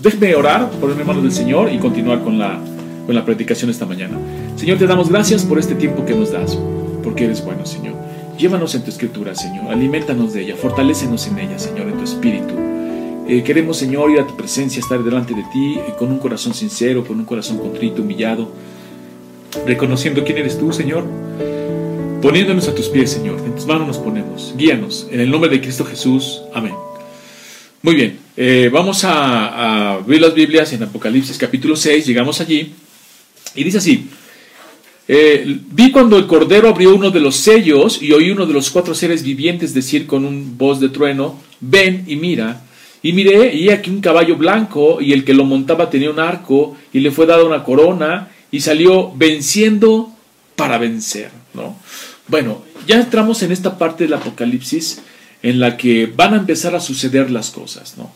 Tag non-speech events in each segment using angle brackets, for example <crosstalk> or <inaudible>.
Déjeme orar, ponerme manos del Señor y continuar con la, con la predicación esta mañana. Señor, te damos gracias por este tiempo que nos das, porque eres bueno, Señor. Llévanos en tu escritura, Señor. Alimentanos de ella, fortalécenos en ella, Señor, en tu espíritu. Eh, queremos, Señor, ir a tu presencia, estar delante de ti eh, con un corazón sincero, con un corazón contrito, humillado, reconociendo quién eres tú, Señor, poniéndonos a tus pies, Señor. En tus manos nos ponemos. Guíanos. En el nombre de Cristo Jesús. Amén. Muy bien, eh, vamos a, abrir las Biblias en Apocalipsis capítulo 6, llegamos allí, y dice así, eh, vi cuando el Cordero abrió uno de los sellos y oí uno de los cuatro seres vivientes decir con un voz de trueno, ven y mira. Y miré, y aquí un caballo blanco, y el que lo montaba tenía un arco, y le fue dada una corona, y salió venciendo para vencer. ¿no? Bueno, ya entramos en esta parte del Apocalipsis en la que van a empezar a suceder las cosas. ¿no?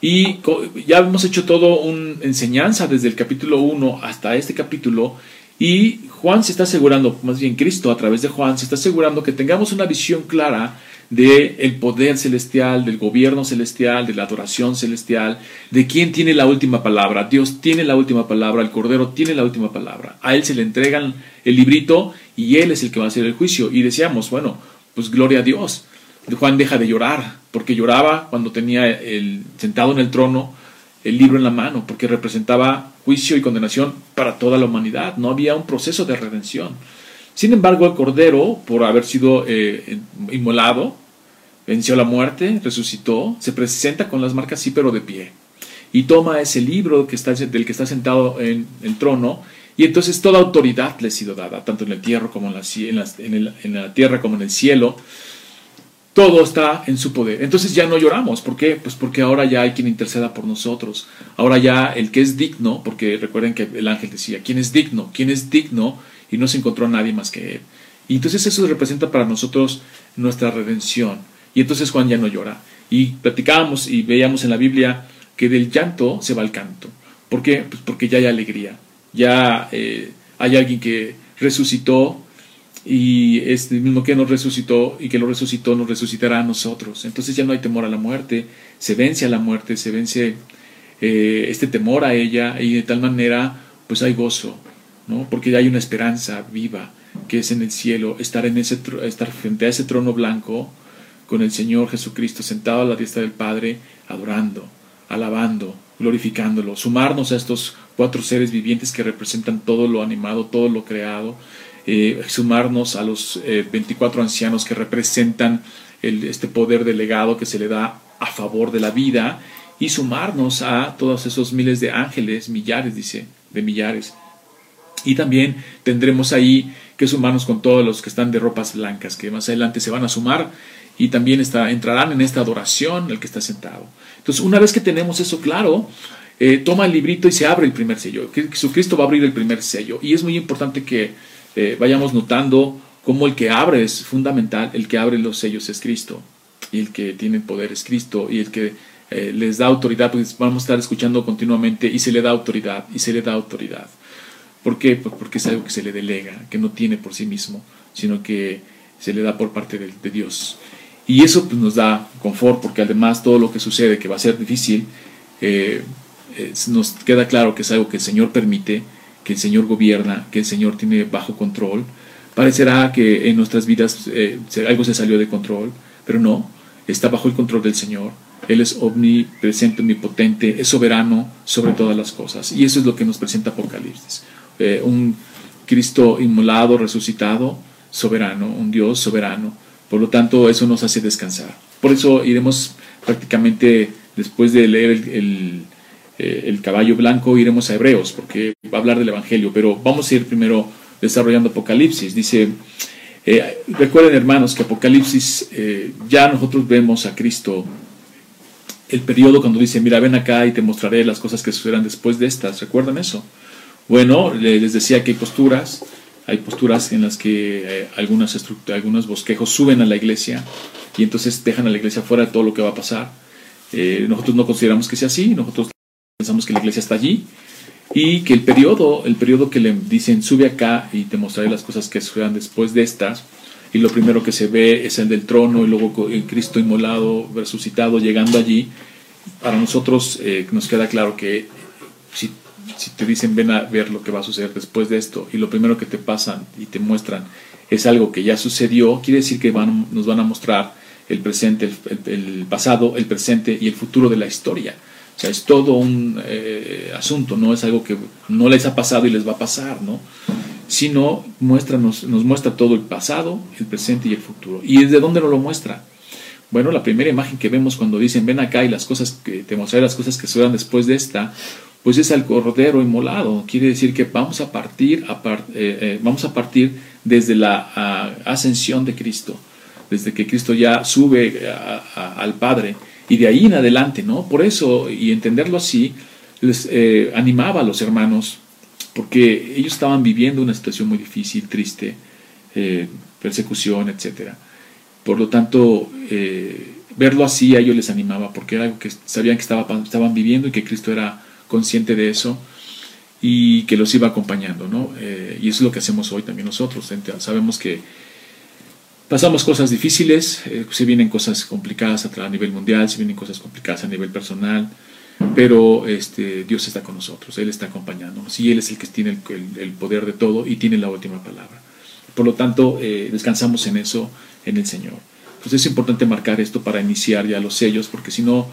Y ya hemos hecho todo una enseñanza desde el capítulo 1 hasta este capítulo, y Juan se está asegurando, más bien Cristo a través de Juan, se está asegurando que tengamos una visión clara del el poder celestial, del gobierno celestial, de la adoración celestial, de quién tiene la última palabra. Dios tiene la última palabra, el Cordero tiene la última palabra. A Él se le entregan el librito y Él es el que va a hacer el juicio. Y decíamos, bueno, pues gloria a Dios. Juan deja de llorar, porque lloraba cuando tenía sentado en el trono el libro en la mano, porque representaba juicio y condenación para toda la humanidad. No había un proceso de redención. Sin embargo, el Cordero, por haber sido eh, inmolado, venció la muerte, resucitó, se presenta con las marcas sí, pero de pie. Y toma ese libro del que está sentado en el trono, y entonces toda autoridad le ha sido dada, tanto en el tierra como en la tierra como en el cielo todo está en su poder. Entonces ya no lloramos. ¿Por qué? Pues porque ahora ya hay quien interceda por nosotros. Ahora ya el que es digno, porque recuerden que el ángel decía, ¿quién es digno? ¿Quién es digno? Y no se encontró nadie más que él. Y entonces eso representa para nosotros nuestra redención. Y entonces Juan ya no llora. Y platicábamos y veíamos en la Biblia que del llanto se va al canto. ¿Por qué? Pues porque ya hay alegría. Ya eh, hay alguien que resucitó, y es el mismo que nos resucitó y que lo resucitó nos resucitará a nosotros. Entonces ya no hay temor a la muerte, se vence a la muerte, se vence eh, este temor a ella y de tal manera pues hay gozo, ¿no? porque hay una esperanza viva que es en el cielo, estar, en ese, estar frente a ese trono blanco con el Señor Jesucristo sentado a la diestra del Padre, adorando, alabando, glorificándolo, sumarnos a estos cuatro seres vivientes que representan todo lo animado, todo lo creado, eh, sumarnos a los 24 eh, ancianos que representan este poder delegado que se le da a favor de la vida y sumarnos a todos esos miles de ángeles, millares, dice, de millares. Y también tendremos ahí que sumarnos con todos los que están de ropas blancas, que más adelante se van a sumar y también está, entrarán en esta adoración el que está sentado. Entonces, una vez que tenemos eso claro, eh, toma el librito y se abre el primer sello. Jesucristo va a abrir el primer sello. Y es muy importante que eh, vayamos notando cómo el que abre es fundamental, el que abre los sellos es Cristo, y el que tiene poder es Cristo, y el que eh, les da autoridad, pues vamos a estar escuchando continuamente, y se le da autoridad, y se le da autoridad. ¿Por qué? Pues porque es algo que se le delega, que no tiene por sí mismo, sino que se le da por parte de, Dios. Y eso pues, nos da confort, porque además todo lo que sucede, que va a ser difícil, eh, nos queda claro que es algo que el Señor permite, que el Señor gobierna, que el Señor tiene bajo control. Parecerá que en nuestras vidas eh, algo se salió de control, pero no, está bajo el control del Señor. Él es omnipresente, omnipotente, es soberano sobre todas las cosas. Y eso es lo que nos presenta Apocalipsis. Eh, un Cristo inmolado, resucitado, soberano, un Dios soberano. Por lo tanto, eso nos hace descansar. Por eso iremos prácticamente, después de leer el eh, el caballo blanco, iremos a Hebreos, porque va a hablar del Evangelio, pero vamos a ir primero desarrollando Apocalipsis. Dice, eh, recuerden hermanos que Apocalipsis, eh, ya nosotros vemos a Cristo, el periodo cuando dice, mira, ven acá y te mostraré las cosas que sucederán después de estas, ¿recuerdan eso? Bueno, les decía que hay posturas, hay posturas en las que algunas algunos bosquejos suben a la iglesia y entonces dejan a la iglesia fuera de todo lo que va a pasar. nosotros no consideramos que sea así, nosotros pensamos que la iglesia está allí y que el periodo, el periodo que le dicen sube acá y te mostraré las cosas que sucedan después de estas, y lo primero que se ve es el del trono y luego el Cristo inmolado, resucitado, llegando allí, para nosotros eh, nos queda claro que si, si te dicen ven a ver lo que va a suceder después de esto y lo primero que te pasan y te muestran es algo que ya sucedió, quiere decir que van, nos van a mostrar el presente, el, pasado, el presente y el futuro de la historia. O sea, es todo un eh, asunto, no es algo que no les ha pasado y les va a pasar, ¿no? Sino muestra, nos, muestra todo el pasado, el presente y el futuro. ¿Y desde dónde nos lo muestra? Bueno, la primera imagen que vemos cuando dicen ven acá y las cosas que te mostraré las cosas que suedan después de esta, pues es al cordero inmolado. Quiere decir que vamos a partir, a eh, eh, vamos a partir desde la ascensión de Cristo, desde que Cristo ya sube al Padre y de ahí en adelante, ¿no? Por eso, y entenderlo así, les eh, animaba a los hermanos, porque ellos estaban viviendo una situación muy difícil, triste, eh, persecución, etc. Por lo tanto, eh, verlo así a ellos les animaba, porque era algo que sabían que estaba, estaban viviendo y que Cristo era consciente de eso y que los iba acompañando, ¿no? y eso es lo que hacemos hoy también nosotros. Sabemos que pasamos cosas difíciles, eh, se vienen cosas complicadas a nivel mundial, se vienen cosas complicadas a nivel personal, pero este, Dios está con nosotros, Él está acompañándonos y Él es el que tiene el, poder de todo y tiene la última palabra. Por lo tanto, eh, descansamos en eso, en el Señor. Entonces es importante marcar esto para iniciar ya los sellos, porque si no,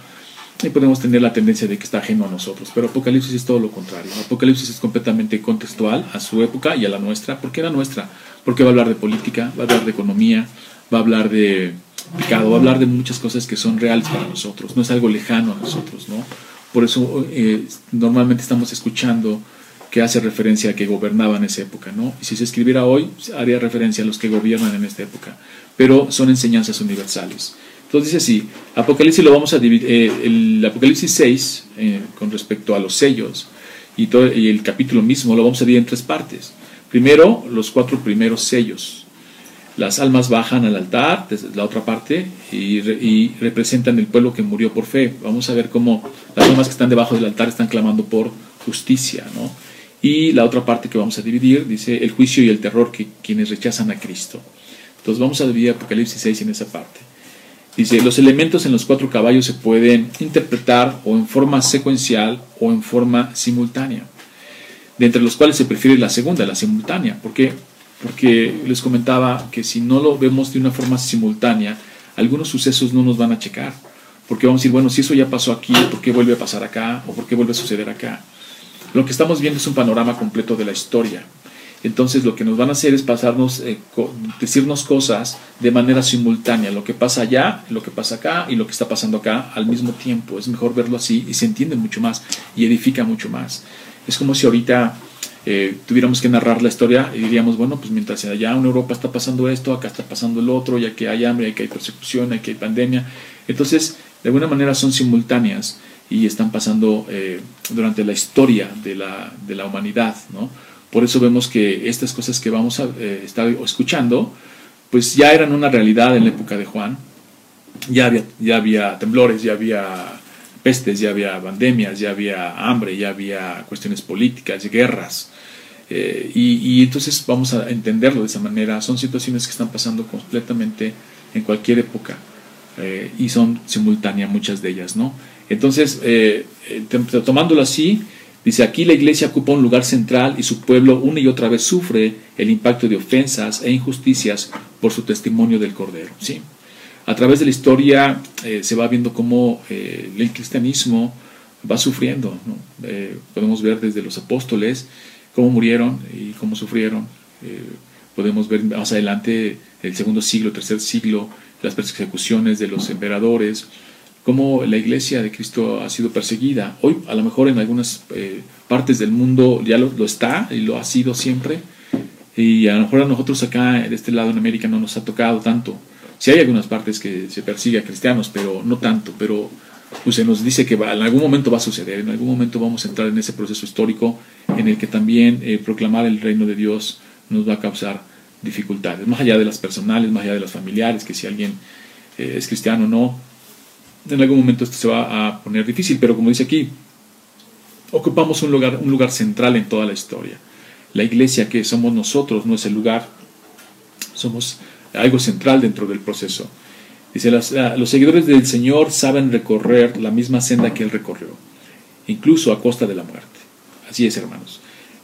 podemos tener la tendencia de que está ajeno a nosotros. Pero Apocalipsis es todo lo contrario. Apocalipsis es completamente contextual a su época y a la nuestra. ¿Por qué la nuestra? Porque va a hablar de política, va a hablar de economía, va a hablar de pecado, va a hablar de muchas cosas que son reales para nosotros, no es algo lejano a nosotros, ¿no? Por eso eh, normalmente estamos escuchando que hace referencia a que gobernaban en esa época, ¿no? Y si se escribiera hoy, haría referencia a los que gobiernan en esta época, pero son enseñanzas universales. Entonces dice así, Apocalipsis lo vamos a dividir, eh, el Apocalipsis 6, eh, con respecto a los sellos, y el capítulo mismo lo vamos a dividir en tres partes. Primero, los cuatro primeros sellos. Las almas bajan al altar, desde la otra parte, y, representan el pueblo que murió por fe. Vamos a ver cómo las almas que están debajo del altar están clamando por justicia. ¿no? Y la otra parte que vamos a dividir dice el juicio y el terror que quienes rechazan a Cristo. Entonces vamos a dividir Apocalipsis 6 en esa parte. Dice, los elementos en los cuatro caballos se pueden interpretar o en forma secuencial o en forma simultánea de entre los cuales se prefiere la segunda, la simultánea. ¿Por qué? Porque les comentaba que si no lo vemos de una forma simultánea, algunos sucesos no nos van a checar. Porque vamos a decir, bueno, si eso ya pasó aquí, ¿por qué vuelve a pasar acá? ¿O por qué vuelve a suceder acá? Lo que estamos viendo es un panorama completo de la historia. Entonces lo que nos van a hacer es pasarnos, eh, decirnos cosas de manera simultánea, lo que pasa allá, lo que pasa acá y lo que está pasando acá al mismo tiempo. Es mejor verlo así y se entiende mucho más y edifica mucho más. Es como si ahorita eh, tuviéramos que narrar la historia y diríamos, bueno, pues mientras allá en Europa está pasando esto, acá está pasando el otro, ya que hay hambre, ya que hay persecución, ya que hay pandemia. Entonces, de alguna manera son simultáneas y están pasando eh, durante la historia de la, de la humanidad, ¿no? Por eso vemos que estas cosas que vamos a eh, estar escuchando, pues ya eran una realidad en la época de Juan. Ya había, ya había temblores, ya había pestes, ya había pandemias, ya había hambre, ya había cuestiones políticas, guerras. Eh, y, entonces vamos a entenderlo de esa manera. Son situaciones que están pasando completamente en cualquier época eh, y son simultáneas muchas de ellas, ¿no? Entonces, eh, tomándolo así, dice aquí la iglesia ocupa un lugar central y su pueblo una y otra vez sufre el impacto de ofensas e injusticias por su testimonio del Cordero, ¿sí? A través de la historia eh, se va viendo cómo eh, el cristianismo va sufriendo. Eh, podemos ver desde los apóstoles cómo murieron y cómo sufrieron. podemos ver más adelante el segundo siglo, tercer siglo, las persecuciones de los emperadores, cómo la iglesia de Cristo ha sido perseguida. Hoy a lo mejor en algunas partes del mundo ya lo, lo, está y lo ha sido siempre. Y a lo mejor a nosotros acá, de este lado en América, no nos ha tocado tanto si hay algunas partes que se persigue a cristianos, pero no tanto, pero pues, se nos dice que en algún momento va a suceder, en algún momento vamos a entrar en ese proceso histórico en el que también eh, proclamar el reino de Dios nos va a causar dificultades, más allá de las personales, más allá de las familiares, que si alguien eh, es cristiano o no, en algún momento esto se va a poner difícil, pero como dice aquí, ocupamos un lugar, un lugar central en toda la historia. La iglesia que somos nosotros no es el lugar, somos algo central dentro del proceso. Dice, los seguidores del Señor saben recorrer la misma senda que Él recorrió, incluso a costa de la muerte. Así es, hermanos.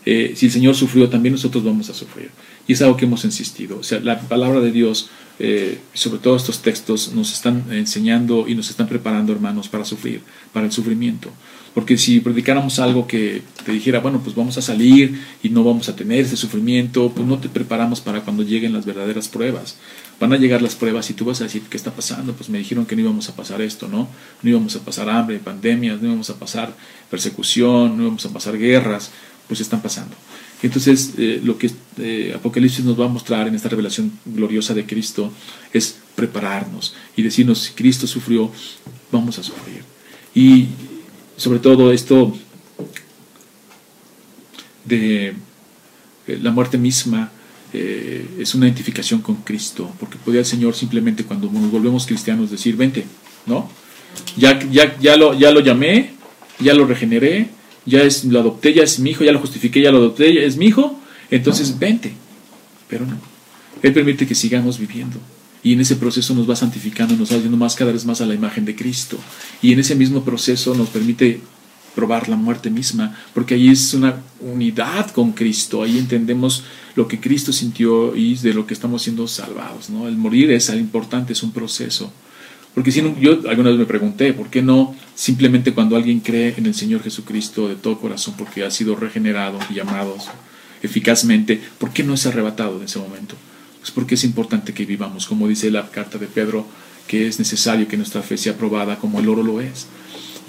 Eh, si el Señor sufrió, también nosotros vamos a sufrir. Y es algo que hemos insistido. O sea, la palabra de Dios, eh, sobre todo estos textos, nos están enseñando y nos están preparando, hermanos, para sufrir, para el sufrimiento. Porque si predicáramos algo que te dijera, bueno, pues vamos a salir y no vamos a tener ese sufrimiento, pues no te preparamos para cuando lleguen las verdaderas pruebas. Van a llegar las pruebas y tú vas a decir, ¿qué está pasando? Pues me dijeron que no íbamos a pasar esto, ¿no? No íbamos a pasar hambre, pandemias, no íbamos a pasar persecución, no íbamos a pasar guerras pues están pasando. Entonces, eh, lo que eh, Apocalipsis nos va a mostrar en esta revelación gloriosa de Cristo es prepararnos y decirnos, si Cristo sufrió, vamos a sufrir. Y sobre todo esto de eh, la muerte misma es una identificación con Cristo, porque podía el Señor simplemente cuando nos volvemos cristianos decir, vente, ¿no? Ya, ya, ya, lo, ya lo llamé, ya lo regeneré, ya es, lo adopté, ya es mi hijo, ya lo justifiqué, ya lo adopté, ya es mi hijo, entonces vente. Pero no. Él permite que sigamos viviendo. Y en ese proceso nos va santificando, nos va haciendo más cada vez más a la imagen de Cristo. Y en ese mismo proceso nos permite probar la muerte misma, porque ahí es una unidad con Cristo, ahí entendemos lo que Cristo sintió y de lo que estamos siendo salvados. ¿no? El morir es algo importante, es un proceso. Porque si no, yo alguna vez me pregunté, ¿por qué no simplemente cuando alguien cree en el Señor Jesucristo de todo corazón, porque ha sido regenerado y llamado eficazmente, ¿por qué no es arrebatado en ese momento? Pues porque es importante que vivamos, como dice la carta de Pedro, que es necesario que nuestra fe sea probada como el oro lo es,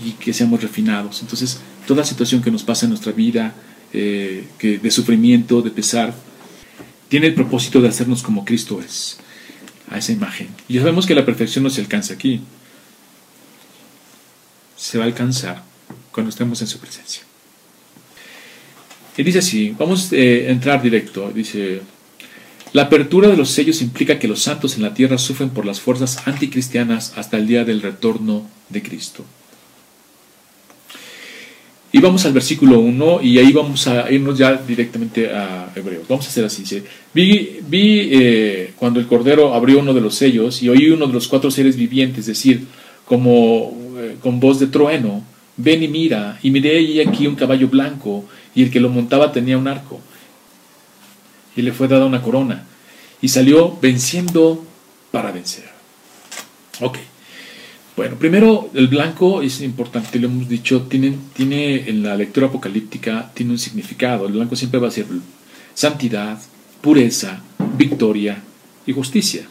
y que seamos refinados. Entonces, toda situación que nos pasa en nuestra vida, eh, que de sufrimiento, de pesar, tiene el propósito de hacernos como Cristo es a esa imagen. Y sabemos que la perfección no se alcanza aquí. Se va a alcanzar cuando estemos en su presencia. Y dice así, vamos eh, a entrar directo. Dice, la apertura de los sellos implica que los santos en la tierra sufren por las fuerzas anticristianas hasta el día del retorno de Cristo. Y vamos al versículo 1 y ahí vamos a irnos ya directamente a Hebreos. Vamos a hacer así. Vi, eh, cuando el Cordero abrió uno de los sellos y oí uno de los cuatro seres vivientes decir, como eh, con voz de trueno, ven y mira, y miré ahí aquí un caballo blanco y el que lo montaba tenía un arco. Y le fue dada una corona y salió venciendo para vencer. Ok. Bueno, primero el blanco es importante, lo hemos dicho, tiene, tiene en la lectura apocalíptica tiene un significado. El blanco siempre va a ser santidad, pureza, victoria y justicia.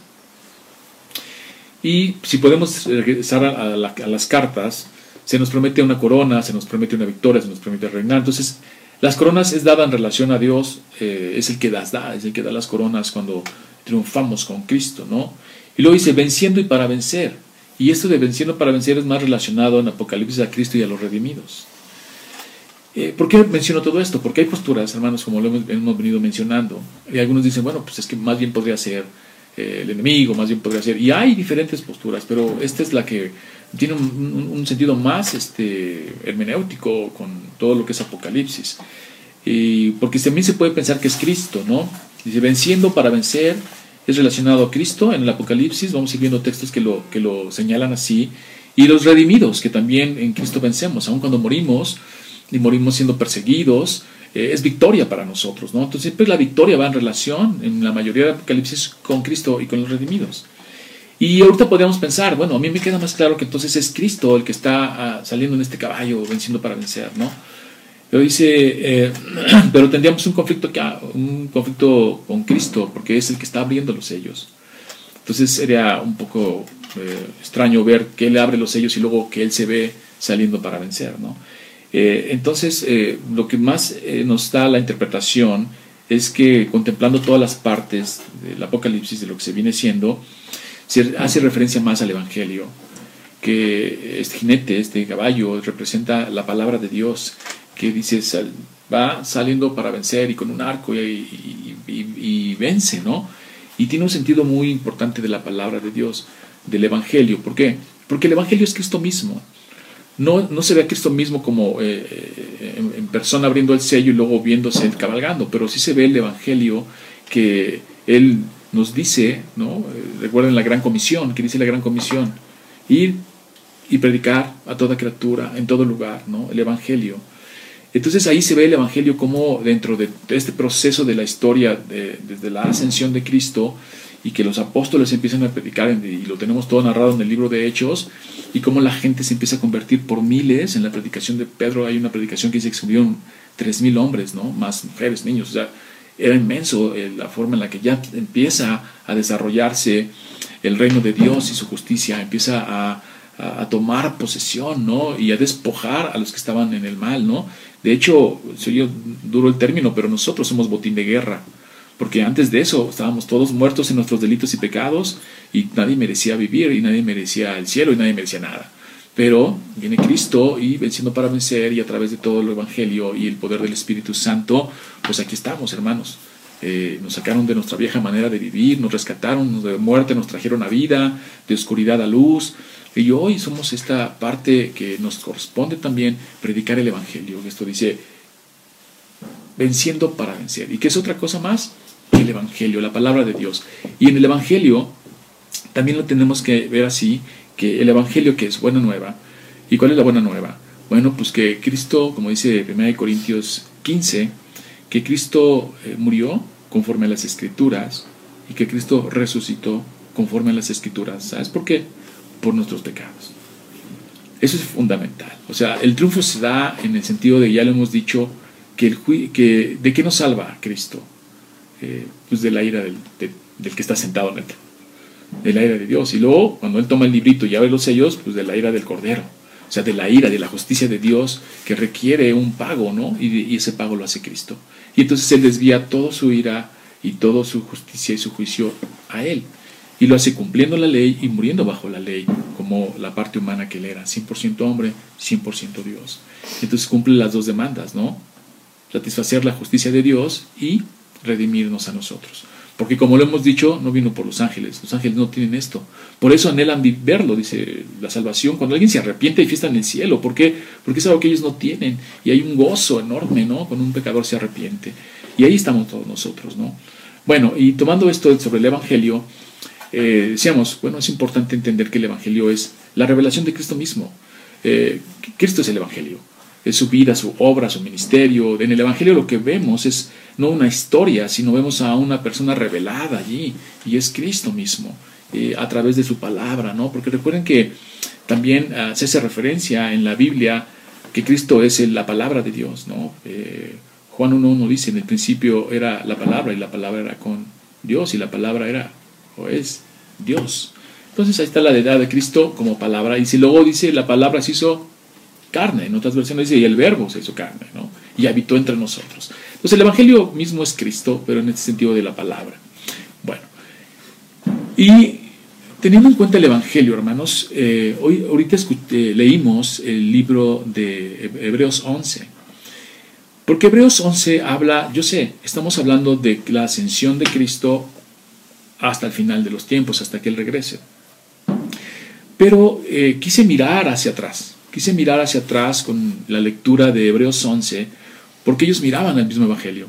Y si podemos regresar a, las cartas, se nos promete una corona, se nos promete una victoria, se nos promete reinar. Entonces, las coronas es dada en relación a Dios, eh, es el que das, da, es el que da las coronas cuando triunfamos con Cristo, ¿no? Y luego dice, venciendo y para vencer. Y esto de venciendo para vencer es más relacionado en Apocalipsis a Cristo y a los redimidos. Eh, ¿Por qué menciono todo esto? Porque hay posturas, hermanos, como lo hemos, venido mencionando. Y algunos dicen, bueno, pues es que más bien podría ser eh, el enemigo, más bien podría ser. Y hay diferentes posturas, pero esta es la que tiene un, sentido más este, hermenéutico con todo lo que es Apocalipsis. Y porque también se puede pensar que es Cristo, ¿no? Dice, venciendo para vencer, es relacionado a Cristo en el Apocalipsis, vamos a ir viendo textos que lo, que lo señalan así, y los redimidos, que también en Cristo vencemos, aun cuando morimos y morimos siendo perseguidos, eh, es victoria para nosotros, ¿no? Entonces siempre la victoria va en relación, en la mayoría de Apocalipsis, con Cristo y con los redimidos. Y ahorita podríamos pensar, bueno, a mí me queda más claro que entonces es Cristo el que está ah, saliendo en este caballo, venciendo para vencer, ¿no? Pero dice, eh, <clears throat> pero tendríamos un conflicto, un conflicto con Cristo, porque es el que está abriendo los sellos. Entonces sería un poco eh, extraño ver que Él abre los sellos y luego que Él se ve saliendo para vencer. ¿no? Eh, entonces, lo que más nos da la interpretación es que contemplando todas las partes del Apocalipsis, de lo que se viene siendo, hace referencia más al Evangelio, que este jinete, este caballo, representa la palabra de Dios que dice, va saliendo para vencer y con un arco y, vence, ¿no? Y tiene un sentido muy importante de la palabra de Dios, del Evangelio. ¿Por qué? Porque el Evangelio es Cristo mismo. No, no se ve a Cristo mismo como eh, eh, en, persona abriendo el sello y luego viéndose cabalgando, pero sí se ve el Evangelio que Él nos dice, ¿no? Eh, recuerden la gran comisión, que dice la gran comisión, ir y predicar a toda criatura, en todo lugar, ¿no? El Evangelio. Entonces ahí se ve el Evangelio como dentro de este proceso de la historia, desde la ascensión de Cristo, y que los apóstoles empiezan a predicar, y lo tenemos todo narrado en el libro de Hechos, y cómo la gente se empieza a convertir por miles. En la predicación de Pedro hay una predicación que dice que se tres mil hombres, ¿no? Más mujeres, niños. O sea, era inmenso eh, la forma en la que ya empieza a desarrollarse el reino de Dios y su justicia, empieza a, tomar posesión, ¿no? Y a despojar a los que estaban en el mal, ¿no? De hecho, soy duro el término, pero nosotros somos botín de guerra porque antes de eso estábamos todos muertos en nuestros delitos y pecados y nadie merecía vivir y nadie merecía el cielo y nadie merecía nada. Pero viene Cristo y venciendo para vencer y a través de todo el Evangelio y el poder del Espíritu Santo, pues aquí estamos, hermanos. Eh, nos sacaron de nuestra vieja manera de vivir, nos rescataron de muerte, nos trajeron a vida, de oscuridad a luz. Y hoy somos esta parte que nos corresponde también predicar el Evangelio. Esto dice, venciendo para vencer. ¿Y qué es otra cosa más? el Evangelio, la palabra de Dios. Y en el Evangelio también lo tenemos que ver así, que el Evangelio que es buena nueva. ¿Y cuál es la buena nueva? Bueno, pues que Cristo, como dice 1 Corintios 15, que Cristo eh, murió conforme a las escrituras y que Cristo resucitó conforme a las escrituras. ¿Sabes por qué? Por nuestros pecados. Eso es fundamental. O sea, el triunfo se da en el sentido de, ya lo hemos dicho, que, el, que ¿de qué nos salva Cristo? Eh, pues de la ira del, que está sentado en el de la ira de Dios. Y luego, cuando él toma el librito y abre los sellos, pues de la ira del Cordero. O sea, de la ira, de la justicia de Dios que requiere un pago, ¿no? Y, ese pago lo hace Cristo. Y entonces él desvía toda su ira y toda su justicia y su juicio a él. Y lo hace cumpliendo la ley y muriendo bajo la ley, como la parte humana que él era, 100% hombre, 100% Dios. Entonces cumple las dos demandas, ¿no? Satisfacer la justicia de Dios y redimirnos a nosotros. Porque como lo hemos dicho, no vino por los ángeles. Los ángeles no tienen esto. Por eso anhelan verlo, dice la salvación. Cuando alguien se arrepiente, hay fiesta en el cielo. ¿Por qué? Porque es algo que ellos no tienen. Y hay un gozo enorme, ¿no? Cuando un pecador se arrepiente. Y ahí estamos todos nosotros, ¿no? Bueno, y tomando esto sobre el Evangelio, eh, decíamos, bueno, es importante entender que el Evangelio es la revelación de Cristo mismo. Eh, Cristo es el Evangelio. Es su vida, su obra, su ministerio. En el Evangelio lo que vemos es no una historia, sino vemos a una persona revelada allí, y es Cristo mismo, eh, a través de su palabra, ¿no? Porque recuerden que también ah, se hace referencia en la Biblia que Cristo es la palabra de Dios, ¿no? Eh, Juan 1.1 dice, en el principio era la palabra, y la palabra era con Dios, y la palabra era, o es, Dios. Entonces ahí está la deidad de Cristo como palabra, y si luego dice, la palabra se hizo carne, en otras versiones dice, y el verbo se hizo carne, ¿no? Y habitó entre nosotros. Pues el Evangelio mismo es Cristo, pero en este sentido de la palabra. Bueno, y teniendo en cuenta el Evangelio, hermanos, eh, hoy, ahorita eh, leímos el libro de Hebreos 11. Porque Hebreos 11 habla, yo sé, estamos hablando de la ascensión de Cristo hasta el final de los tiempos, hasta que Él regrese. Pero eh, quise mirar hacia atrás, quise mirar hacia atrás con la lectura de Hebreos 11 porque ellos miraban el mismo Evangelio,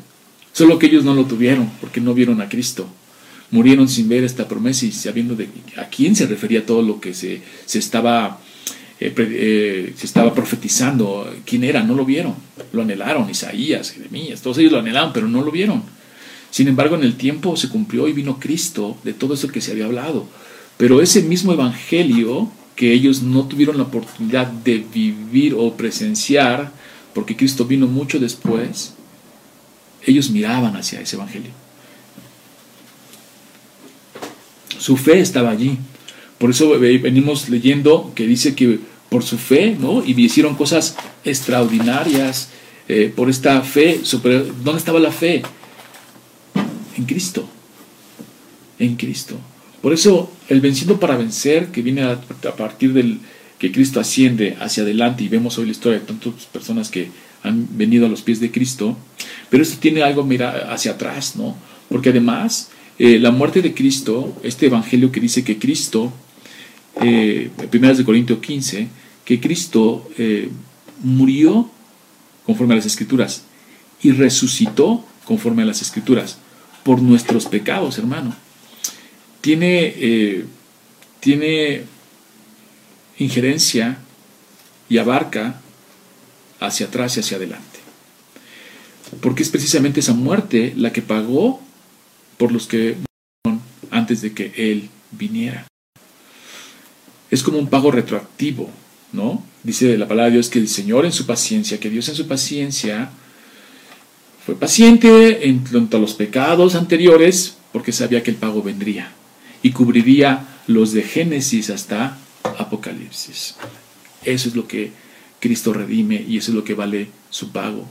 solo que ellos no lo tuvieron, porque no vieron a Cristo. Murieron sin ver esta promesa y sabiendo de a quién se refería todo lo que se, se estaba, eh, eh, se estaba profetizando, quién era, no lo vieron, lo anhelaron, Isaías, Jeremías, todos ellos lo anhelaban, pero no lo vieron. Sin embargo, en el tiempo se cumplió y vino Cristo de todo eso que se había hablado. Pero ese mismo evangelio que ellos no tuvieron la oportunidad de vivir o presenciar, porque Cristo vino mucho después, ellos miraban hacia ese Evangelio. Su fe estaba allí. Por eso venimos leyendo que dice que por su fe, ¿no? Y hicieron cosas extraordinarias eh, por esta fe. ¿Dónde estaba la fe? En Cristo. En Cristo. Por eso el vencido para vencer, que viene a partir del, que Cristo asciende hacia adelante y vemos hoy la historia de tantas personas que han venido a los pies de Cristo, pero esto tiene algo mira hacia atrás, ¿no? Porque además eh, la muerte de Cristo, este evangelio que dice que Cristo, eh, de Corintios 15, que Cristo eh, murió conforme a las escrituras y resucitó conforme a las escrituras por nuestros pecados, hermano. Tiene, eh, tiene injerencia y abarca hacia atrás y hacia adelante. Porque es precisamente esa muerte la que pagó por los que murieron antes de que Él viniera. Es como un pago retroactivo, ¿no? Dice la palabra de Dios que el Señor en su paciencia, que Dios en su paciencia fue paciente en cuanto a los pecados anteriores porque sabía que el pago vendría y cubriría los de Génesis hasta Apocalipsis. Eso es lo que Cristo redime y eso es lo que vale su pago.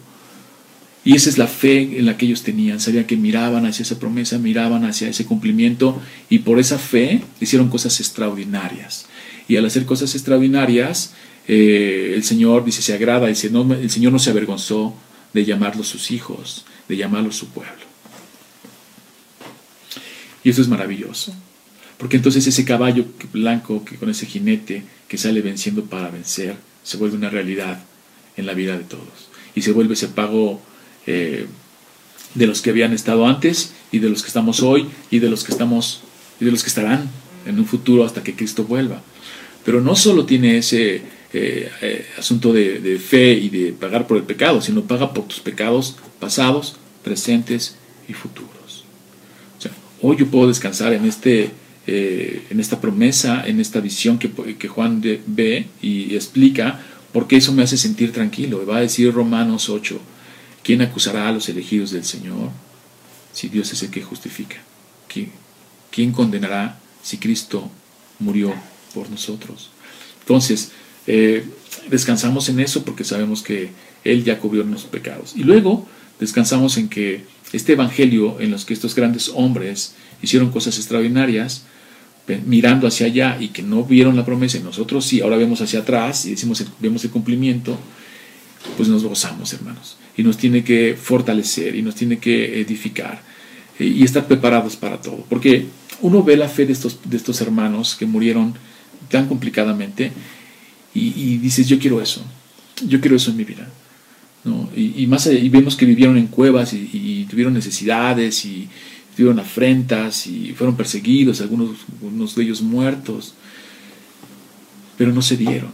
Y esa es la fe en la que ellos tenían. Sabían que miraban hacia esa promesa, miraban hacia ese cumplimiento y por esa fe hicieron cosas extraordinarias. Y al hacer cosas extraordinarias, eh, el Señor dice, se agrada, dice, no, el Señor no se avergonzó de llamarlos sus hijos, de llamarlos su pueblo. Y eso es maravilloso. Porque entonces ese caballo blanco que con ese jinete que sale venciendo para vencer se vuelve una realidad en la vida de todos. Y se vuelve ese pago eh, de los que habían estado antes y de los que estamos hoy y de los que estamos y de los que estarán en un futuro hasta que Cristo vuelva. Pero no solo tiene ese eh, eh, asunto de, de, fe y de pagar por el pecado, sino paga por tus pecados pasados, presentes y futuros. O sea, hoy yo puedo descansar en este eh, en esta promesa, en esta visión que, Juan ve y explica, porque eso me hace sentir tranquilo. Va a decir Romanos 8, ¿quién acusará a los elegidos del Señor si Dios es el que justifica? ¿Quién, condenará si Cristo murió por nosotros? Entonces, eh, descansamos en eso porque sabemos que Él ya cubrió nuestros pecados. Y luego descansamos en que este Evangelio en los que estos grandes hombres hicieron cosas extraordinarias, mirando hacia allá y que no vieron la promesa y nosotros sí, ahora vemos hacia atrás y decimos, vemos el cumplimiento, pues nos gozamos, hermanos. Y nos tiene que fortalecer y nos tiene que edificar eh, y estar preparados para todo. Porque uno ve la fe de estos, de estos hermanos que murieron tan complicadamente y, dices, yo quiero eso, yo quiero eso en mi vida. ¿no? Y, más y vemos que vivieron en cuevas y tuvieron necesidades y, tuvieron afrentas y fueron perseguidos, algunos, de ellos muertos, pero no se dieron,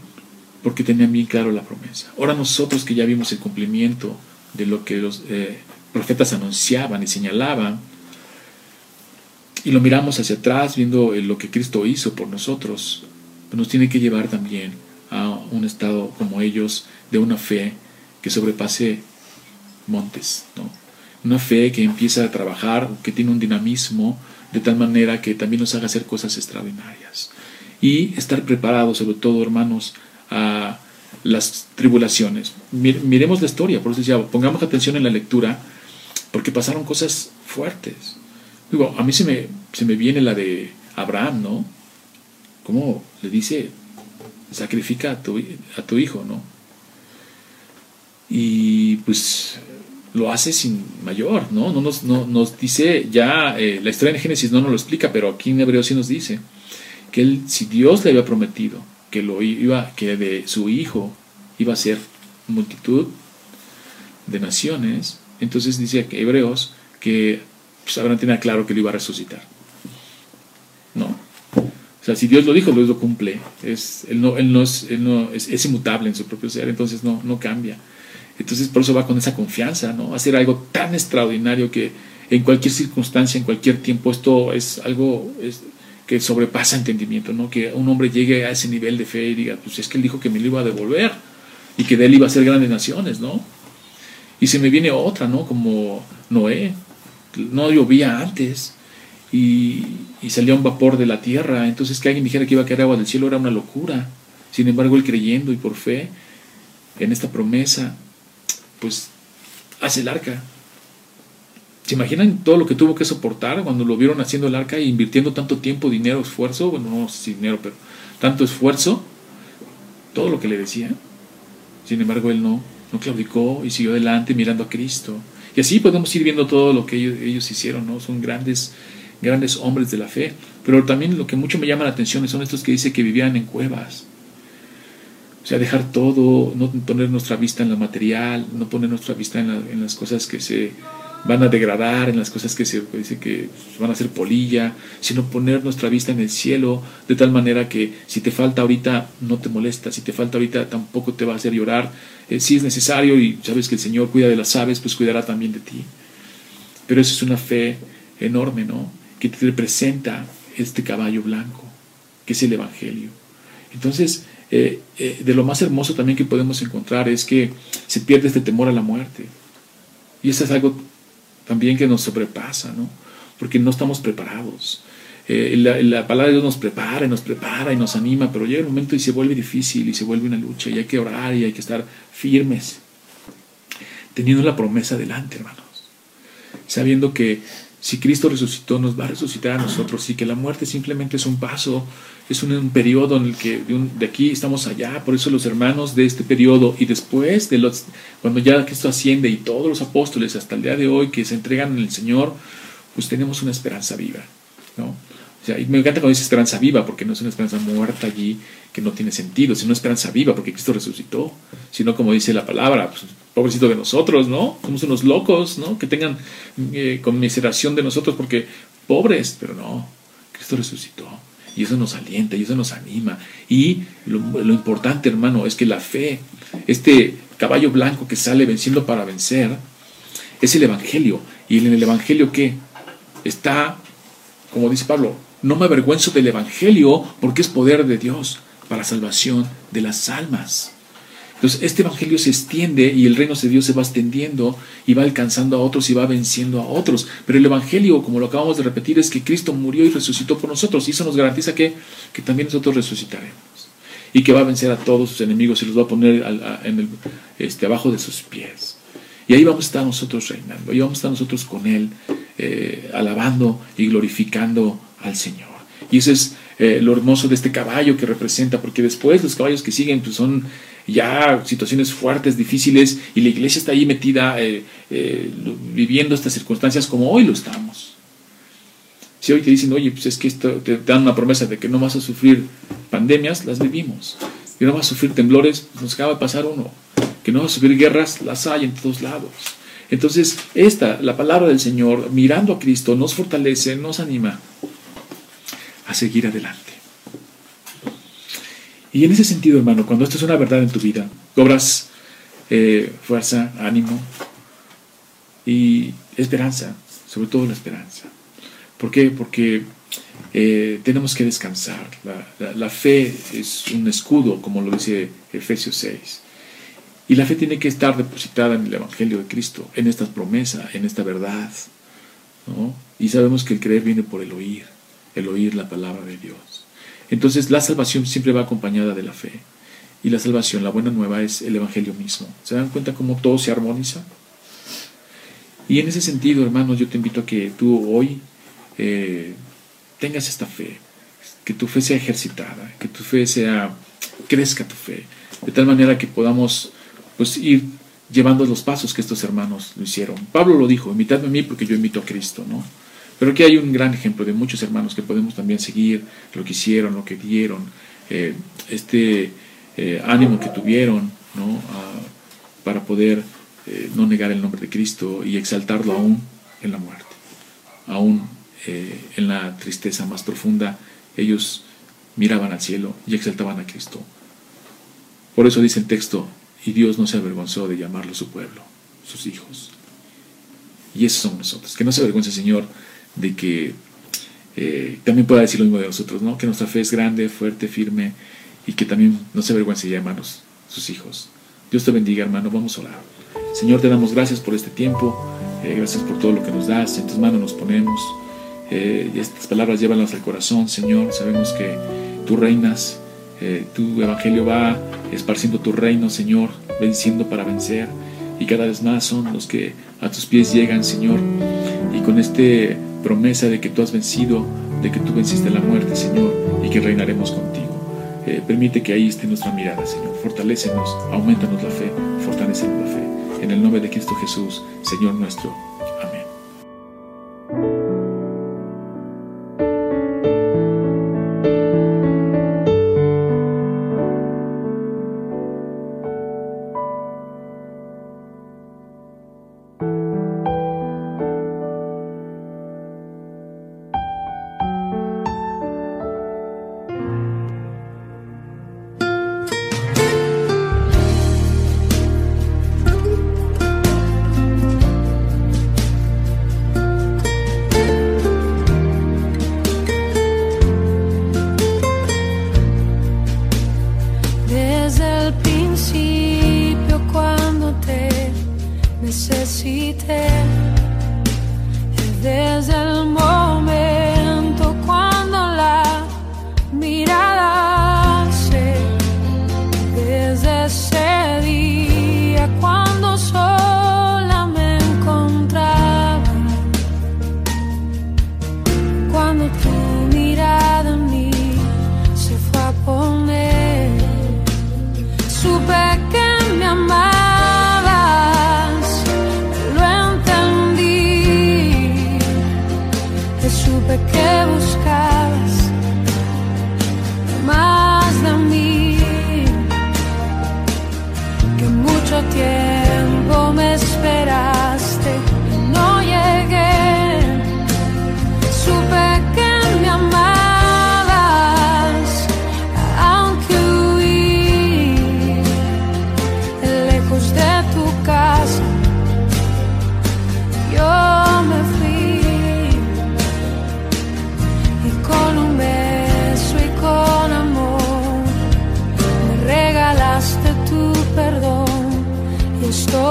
porque tenían bien claro la promesa. Ahora nosotros que ya vimos el cumplimiento de lo que los eh, profetas anunciaban y señalaban, y lo miramos hacia atrás viendo lo que Cristo hizo por nosotros, nos tiene que llevar también a un estado como ellos de una fe que sobrepase montes, ¿no? Una fe que empieza a trabajar, que tiene un dinamismo de tal manera que también nos haga hacer cosas extraordinarias. Y estar preparados, sobre todo, hermanos, a las tribulaciones. Miremos la historia, por eso decía, pongamos atención en la lectura, porque pasaron cosas fuertes. Digo, a mí se me, se me viene la de Abraham, ¿no? ¿Cómo le dice, sacrifica a tu, a tu hijo, ¿no? Y pues lo hace sin mayor, ¿no? no nos, no, nos dice ya, eh, la historia en Génesis no nos lo explica, pero aquí en Hebreo sí nos dice que él, si Dios le había prometido que, lo iba, que de su hijo iba a ser multitud de naciones, entonces dice que Hebreos que pues, Abraham tenía claro que lo iba a resucitar. ¿No? O sea, si Dios lo dijo, Dios lo cumple. Es, él no, él no, es, él no es, es, inmutable en su propio ser, entonces no, no cambia. Entonces por eso va con esa confianza, ¿no? Hacer algo tan extraordinario que en cualquier circunstancia, en cualquier tiempo, esto es algo que sobrepasa entendimiento, ¿no? Que un hombre llegue a ese nivel de fe y diga, pues es que él dijo que me lo iba a devolver y que de él iba a ser grandes naciones, ¿no? Y se me viene otra, ¿no? Como Noé, no llovía antes y, y salía un vapor de la tierra, entonces que alguien dijera que iba a caer agua del cielo era una locura. Sin embargo, él creyendo y por fe en esta promesa, pues hace el arca. ¿Se imaginan todo lo que tuvo que soportar cuando lo vieron haciendo el arca e invirtiendo tanto tiempo, dinero, esfuerzo? Bueno, no sé si dinero, pero tanto esfuerzo, todo lo que le decía. Sin embargo, él no, no claudicó y siguió adelante mirando a Cristo. Y así podemos ir viendo todo lo que ellos, hicieron, ¿no? Son grandes, grandes hombres de la fe. Pero también lo que mucho me llama la atención son estos que dice que vivían en cuevas o sea, dejar todo, no poner nuestra vista en lo material, no poner nuestra vista en, las cosas que se van a degradar, en las cosas que se dice que van a ser polilla, sino poner nuestra vista en el cielo de tal manera que si te falta ahorita no te molesta, si te falta ahorita tampoco te va a hacer llorar. Eh, si es necesario y sabes que el Señor cuida de las aves, pues cuidará también de ti. Pero eso es una fe enorme, ¿no? Que te representa este caballo blanco, que es el Evangelio. Entonces, eh, eh, de lo más hermoso también que podemos encontrar es que se pierde este temor a la muerte. Y eso es algo también que nos sobrepasa, ¿no? Porque no estamos preparados. Eh, la, palabra de Dios nos prepara y nos prepara y nos anima, pero llega un momento y se vuelve difícil y se vuelve una lucha y hay que orar y hay que estar firmes, teniendo la promesa delante, hermanos. Sabiendo que si Cristo resucitó, nos va a resucitar a nosotros y que la muerte simplemente es un paso, es un, periodo en el que de, aquí estamos allá. Por eso los hermanos de este periodo y después de los, cuando ya Cristo asciende y todos los apóstoles hasta el día de hoy que se entregan en el Señor, pues tenemos una esperanza viva. ¿no? y me encanta cuando dice esperanza viva, porque no es una esperanza muerta allí que no tiene sentido, sino una esperanza viva, porque Cristo resucitó, sino como dice la palabra, pues, pobrecito de nosotros, ¿no? Somos unos locos, ¿no? Que tengan eh, conmiseración de nosotros, porque pobres, pero no, Cristo resucitó. Y eso nos alienta, y eso nos anima. Y lo, importante, hermano, es que la fe, este caballo blanco que sale venciendo para vencer, es el Evangelio. Y en el Evangelio, ¿qué? Está, como dice Pablo, no me avergüenzo del Evangelio porque es poder de Dios para salvación de las almas. Entonces, este Evangelio se extiende y el reino de Dios se va extendiendo y va alcanzando a otros y va venciendo a otros. Pero el Evangelio, como lo acabamos de repetir, es que Cristo murió y resucitó por nosotros. Y eso nos garantiza que, que también nosotros resucitaremos. Y que va a vencer a todos sus enemigos y los va a poner en el, este, abajo de sus pies. Y ahí vamos a estar nosotros reinando. Ahí vamos a estar nosotros con Él, eh, alabando y glorificando al Señor. Y eso es eh, lo hermoso de este caballo que representa, porque después los caballos que siguen pues son ya situaciones fuertes, difíciles, y la iglesia está ahí metida eh, eh, viviendo estas circunstancias como hoy lo estamos. Si hoy te dicen, oye, pues es que esto, te, dan una promesa de que no vas a sufrir pandemias, las vivimos. Que no vas a sufrir temblores, nos acaba de pasar uno. Que no vas a sufrir guerras, las hay en todos lados. Entonces, esta, la palabra del Señor, mirando a Cristo, nos fortalece, nos anima a seguir adelante. Y en ese sentido, hermano, cuando esto es una verdad en tu vida, cobras eh, fuerza, ánimo y esperanza, sobre todo la esperanza. ¿Por qué? Porque eh, tenemos que descansar. La, fe es un escudo, como lo dice Efesios 6. Y la fe tiene que estar depositada en el Evangelio de Cristo, en esta promesa, en esta verdad. Y sabemos que el creer viene por el oír el oír la palabra de Dios. Entonces la salvación siempre va acompañada de la fe. Y la salvación, la buena nueva, es el Evangelio mismo. ¿Se dan cuenta cómo todo se armoniza? Y en ese sentido, hermanos, yo te invito a que tú hoy eh, tengas esta fe, que tu fe sea ejercitada, que tu fe sea, crezca tu fe, de tal manera que podamos pues, ir llevando los pasos que estos hermanos lo hicieron. Pablo lo dijo, imitadme a mí porque yo imito a Cristo, ¿no? Pero aquí hay un gran ejemplo de muchos hermanos que podemos también seguir lo que hicieron, lo que dieron, eh, este eh, ánimo que tuvieron ¿no? para poder eh, no negar el nombre de Cristo y exaltarlo aún en la muerte, aún en la tristeza más profunda. Ellos miraban al cielo y exaltaban a Cristo. Por eso dice el texto, y Dios no se avergonzó de llamarlo su pueblo, sus hijos. Y esos somos nosotros. Que no se avergüence, Señor, de que eh, también pueda decir lo mismo de nosotros, ¿no? que nuestra fe es grande, fuerte, firme y que también no se avergüence ya, hermanos, sus hijos. Dios te bendiga, hermano. Vamos a orar. Señor, te damos gracias por este tiempo. Eh, gracias por todo lo que nos das. En tus manos nos ponemos. Eh, estas palabras llévanos al corazón, Señor. Sabemos que tú reinas. tu evangelio va esparciendo tu reino, Señor, venciendo para vencer. Y cada vez más son los que a tus pies llegan, Señor. Y con este promesa de que tú has vencido, de que tú venciste la muerte, Señor, y que reinaremos contigo. Eh, permite que ahí esté nuestra mirada, Señor. Fortalécenos, aumentanos la fe, fortalecenos la fe. En el nombre de Cristo Jesús, Señor nuestro.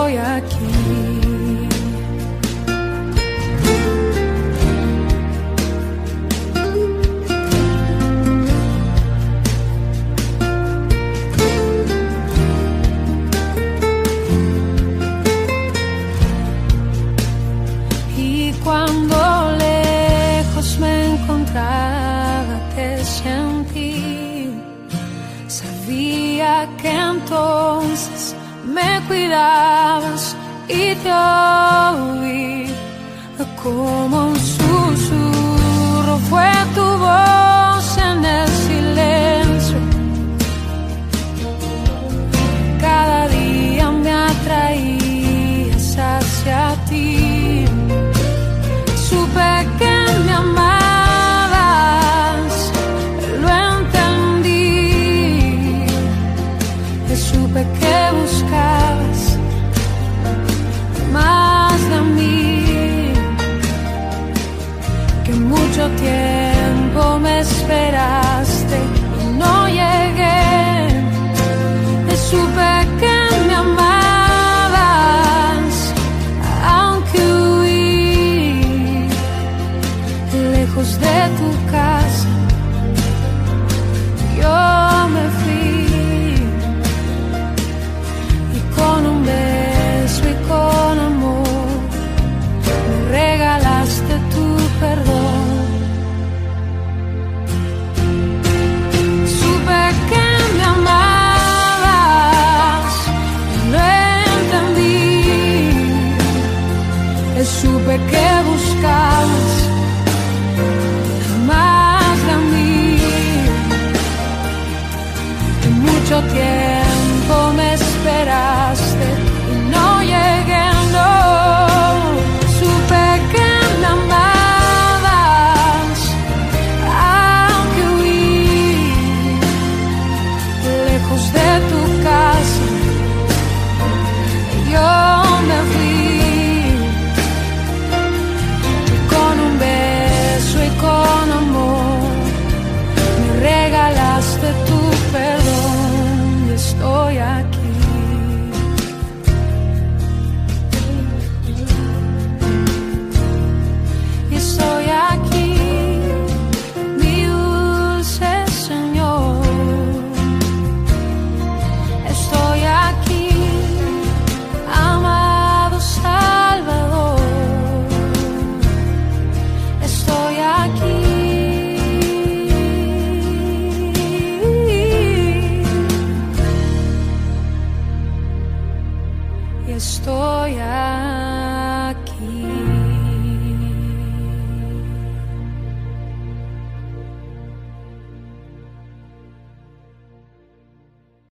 Estoy aquí.